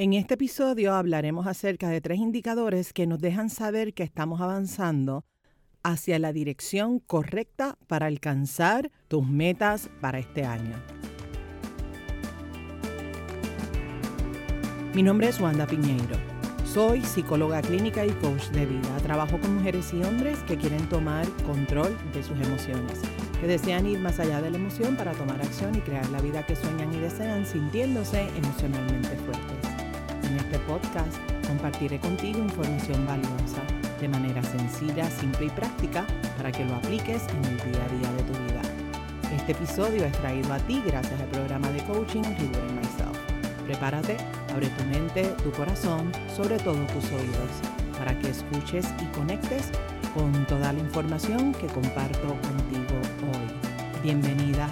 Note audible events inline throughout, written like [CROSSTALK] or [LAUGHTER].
En este episodio hablaremos acerca de tres indicadores que nos dejan saber que estamos avanzando hacia la dirección correcta para alcanzar tus metas para este año. Mi nombre es Wanda Piñeiro. Soy psicóloga clínica y coach de vida. Trabajo con mujeres y hombres que quieren tomar control de sus emociones, que desean ir más allá de la emoción para tomar acción y crear la vida que sueñan y desean sintiéndose emocionalmente fuertes. Este podcast compartiré contigo información valiosa de manera sencilla, simple y práctica para que lo apliques en el día a día de tu vida. Este episodio es traído a ti gracias al programa de coaching Rewarding Myself. Prepárate, abre tu mente, tu corazón, sobre todo tus oídos, para que escuches y conectes con toda la información que comparto contigo hoy. Bienvenida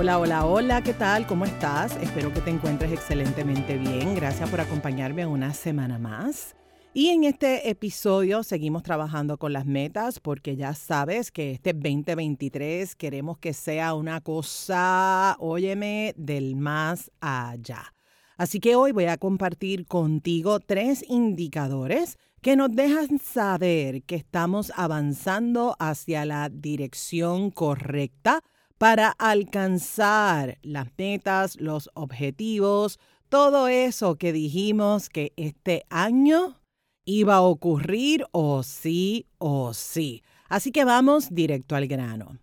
Hola, hola, hola, ¿qué tal? ¿Cómo estás? Espero que te encuentres excelentemente bien. Gracias por acompañarme una semana más. Y en este episodio seguimos trabajando con las metas porque ya sabes que este 2023 queremos que sea una cosa, óyeme, del más allá. Así que hoy voy a compartir contigo tres indicadores que nos dejan saber que estamos avanzando hacia la dirección correcta para alcanzar las metas, los objetivos, todo eso que dijimos que este año iba a ocurrir o sí o sí. Así que vamos directo al grano.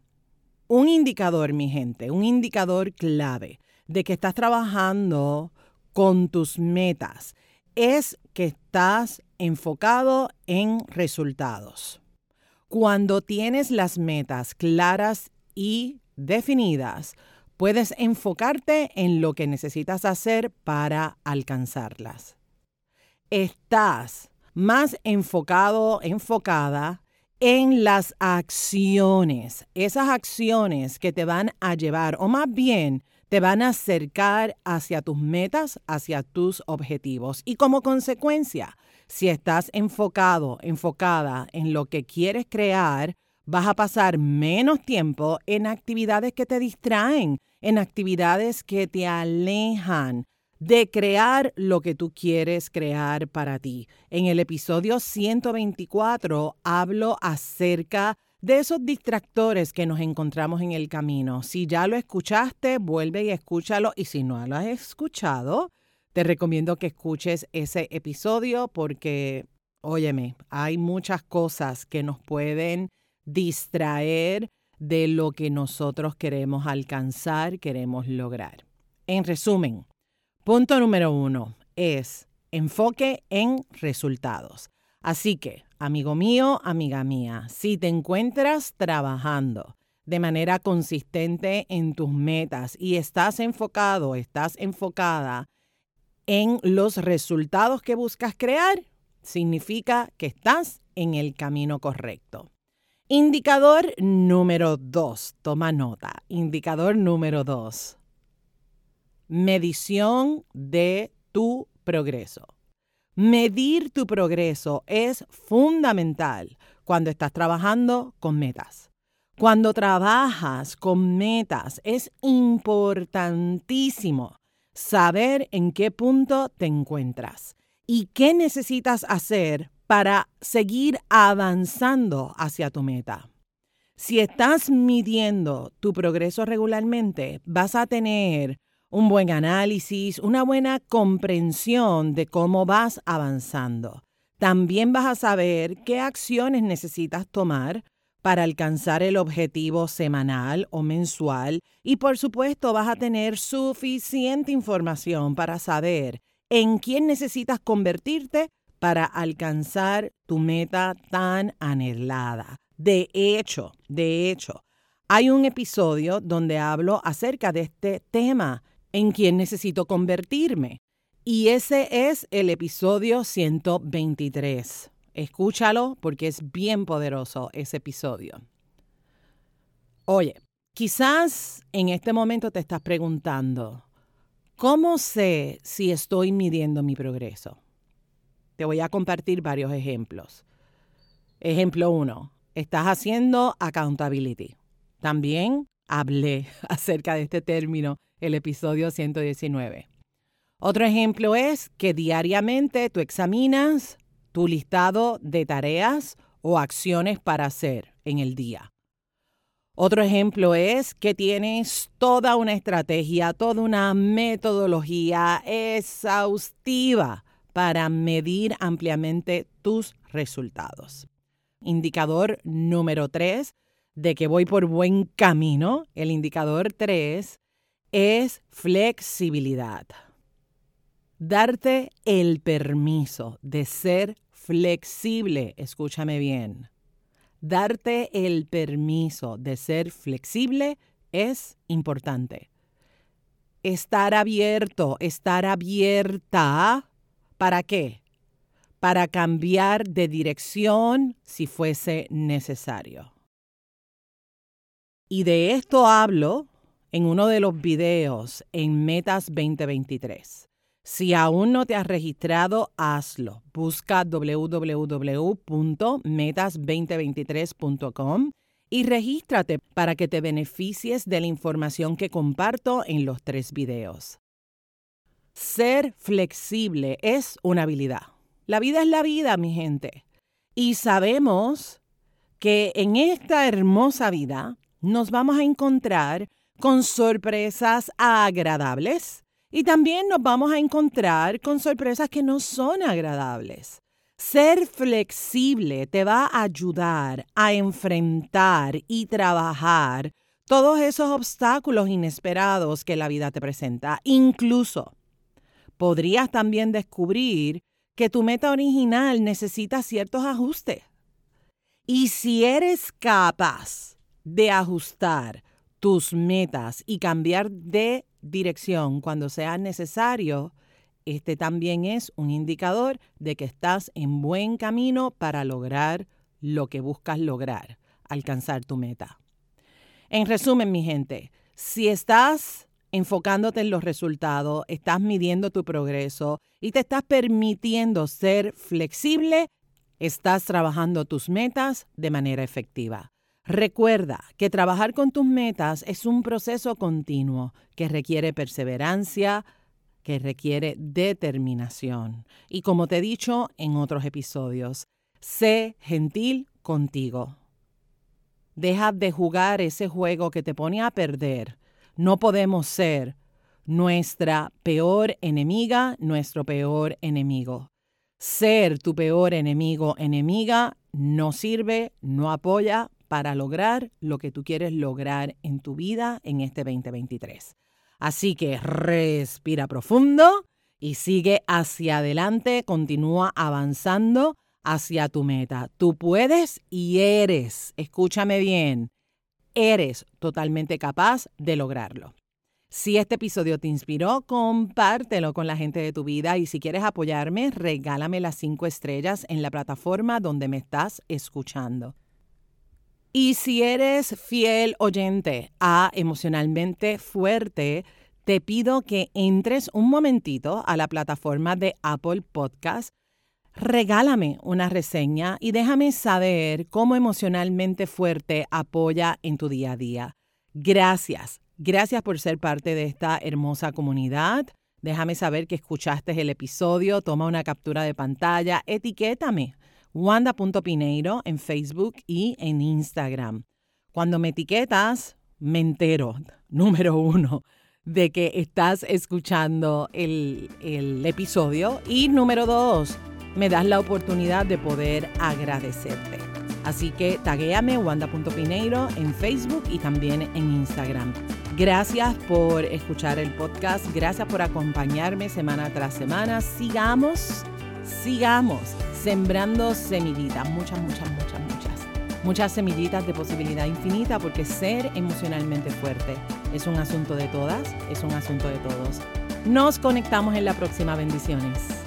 Un indicador, mi gente, un indicador clave de que estás trabajando con tus metas es que estás enfocado en resultados. Cuando tienes las metas claras y definidas, puedes enfocarte en lo que necesitas hacer para alcanzarlas. Estás más enfocado, enfocada en las acciones, esas acciones que te van a llevar, o más bien te van a acercar hacia tus metas, hacia tus objetivos. Y como consecuencia, si estás enfocado, enfocada en lo que quieres crear, vas a pasar menos tiempo en actividades que te distraen, en actividades que te alejan de crear lo que tú quieres crear para ti. En el episodio 124 hablo acerca de esos distractores que nos encontramos en el camino. Si ya lo escuchaste, vuelve y escúchalo. Y si no lo has escuchado, te recomiendo que escuches ese episodio porque, óyeme, hay muchas cosas que nos pueden distraer de lo que nosotros queremos alcanzar, queremos lograr. En resumen, punto número uno es enfoque en resultados. Así que, amigo mío, amiga mía, si te encuentras trabajando de manera consistente en tus metas y estás enfocado, estás enfocada en los resultados que buscas crear, significa que estás en el camino correcto. Indicador número dos, toma nota. Indicador número dos, medición de tu progreso. Medir tu progreso es fundamental cuando estás trabajando con metas. Cuando trabajas con metas es importantísimo saber en qué punto te encuentras y qué necesitas hacer para seguir avanzando hacia tu meta. Si estás midiendo tu progreso regularmente, vas a tener un buen análisis, una buena comprensión de cómo vas avanzando. También vas a saber qué acciones necesitas tomar para alcanzar el objetivo semanal o mensual y por supuesto vas a tener suficiente información para saber en quién necesitas convertirte para alcanzar tu meta tan anhelada. De hecho, de hecho, hay un episodio donde hablo acerca de este tema, en quién necesito convertirme. Y ese es el episodio 123. Escúchalo porque es bien poderoso ese episodio. Oye, quizás en este momento te estás preguntando, ¿cómo sé si estoy midiendo mi progreso? Te voy a compartir varios ejemplos. Ejemplo uno, estás haciendo accountability. También hablé [LAUGHS] acerca de este término el episodio 119. Otro ejemplo es que diariamente tú examinas tu listado de tareas o acciones para hacer en el día. Otro ejemplo es que tienes toda una estrategia, toda una metodología exhaustiva para medir ampliamente tus resultados. Indicador número tres de que voy por buen camino, el indicador tres es flexibilidad. Darte el permiso de ser flexible, escúchame bien. Darte el permiso de ser flexible es importante. Estar abierto, estar abierta, ¿para qué? Para cambiar de dirección si fuese necesario. Y de esto hablo en uno de los videos en Metas 2023. Si aún no te has registrado, hazlo. Busca www.metas2023.com y regístrate para que te beneficies de la información que comparto en los tres videos. Ser flexible es una habilidad. La vida es la vida, mi gente. Y sabemos que en esta hermosa vida nos vamos a encontrar con sorpresas agradables y también nos vamos a encontrar con sorpresas que no son agradables. Ser flexible te va a ayudar a enfrentar y trabajar todos esos obstáculos inesperados que la vida te presenta. Incluso podrías también descubrir que tu meta original necesita ciertos ajustes. Y si eres capaz de ajustar tus metas y cambiar de dirección cuando sea necesario, este también es un indicador de que estás en buen camino para lograr lo que buscas lograr, alcanzar tu meta. En resumen, mi gente, si estás enfocándote en los resultados, estás midiendo tu progreso y te estás permitiendo ser flexible, estás trabajando tus metas de manera efectiva. Recuerda que trabajar con tus metas es un proceso continuo que requiere perseverancia, que requiere determinación. Y como te he dicho en otros episodios, sé gentil contigo. Deja de jugar ese juego que te pone a perder. No podemos ser nuestra peor enemiga, nuestro peor enemigo. Ser tu peor enemigo, enemiga, no sirve, no apoya, para lograr lo que tú quieres lograr en tu vida en este 2023. Así que respira profundo y sigue hacia adelante, continúa avanzando hacia tu meta. Tú puedes y eres, escúchame bien, eres totalmente capaz de lograrlo. Si este episodio te inspiró, compártelo con la gente de tu vida y si quieres apoyarme, regálame las cinco estrellas en la plataforma donde me estás escuchando. Y si eres fiel oyente a Emocionalmente Fuerte, te pido que entres un momentito a la plataforma de Apple Podcast. Regálame una reseña y déjame saber cómo emocionalmente fuerte apoya en tu día a día. Gracias, gracias por ser parte de esta hermosa comunidad. Déjame saber que escuchaste el episodio, toma una captura de pantalla, etiquétame wanda.pineiro en Facebook y en Instagram. Cuando me etiquetas, me entero, [LAUGHS] número uno, de que estás escuchando el, el episodio y número dos, me das la oportunidad de poder agradecerte. Así que taguéame wanda.pineiro en Facebook y también en Instagram. Gracias por escuchar el podcast, gracias por acompañarme semana tras semana. Sigamos, sigamos sembrando semillitas, muchas, muchas, muchas, muchas. Muchas semillitas de posibilidad infinita porque ser emocionalmente fuerte es un asunto de todas, es un asunto de todos. Nos conectamos en la próxima. Bendiciones.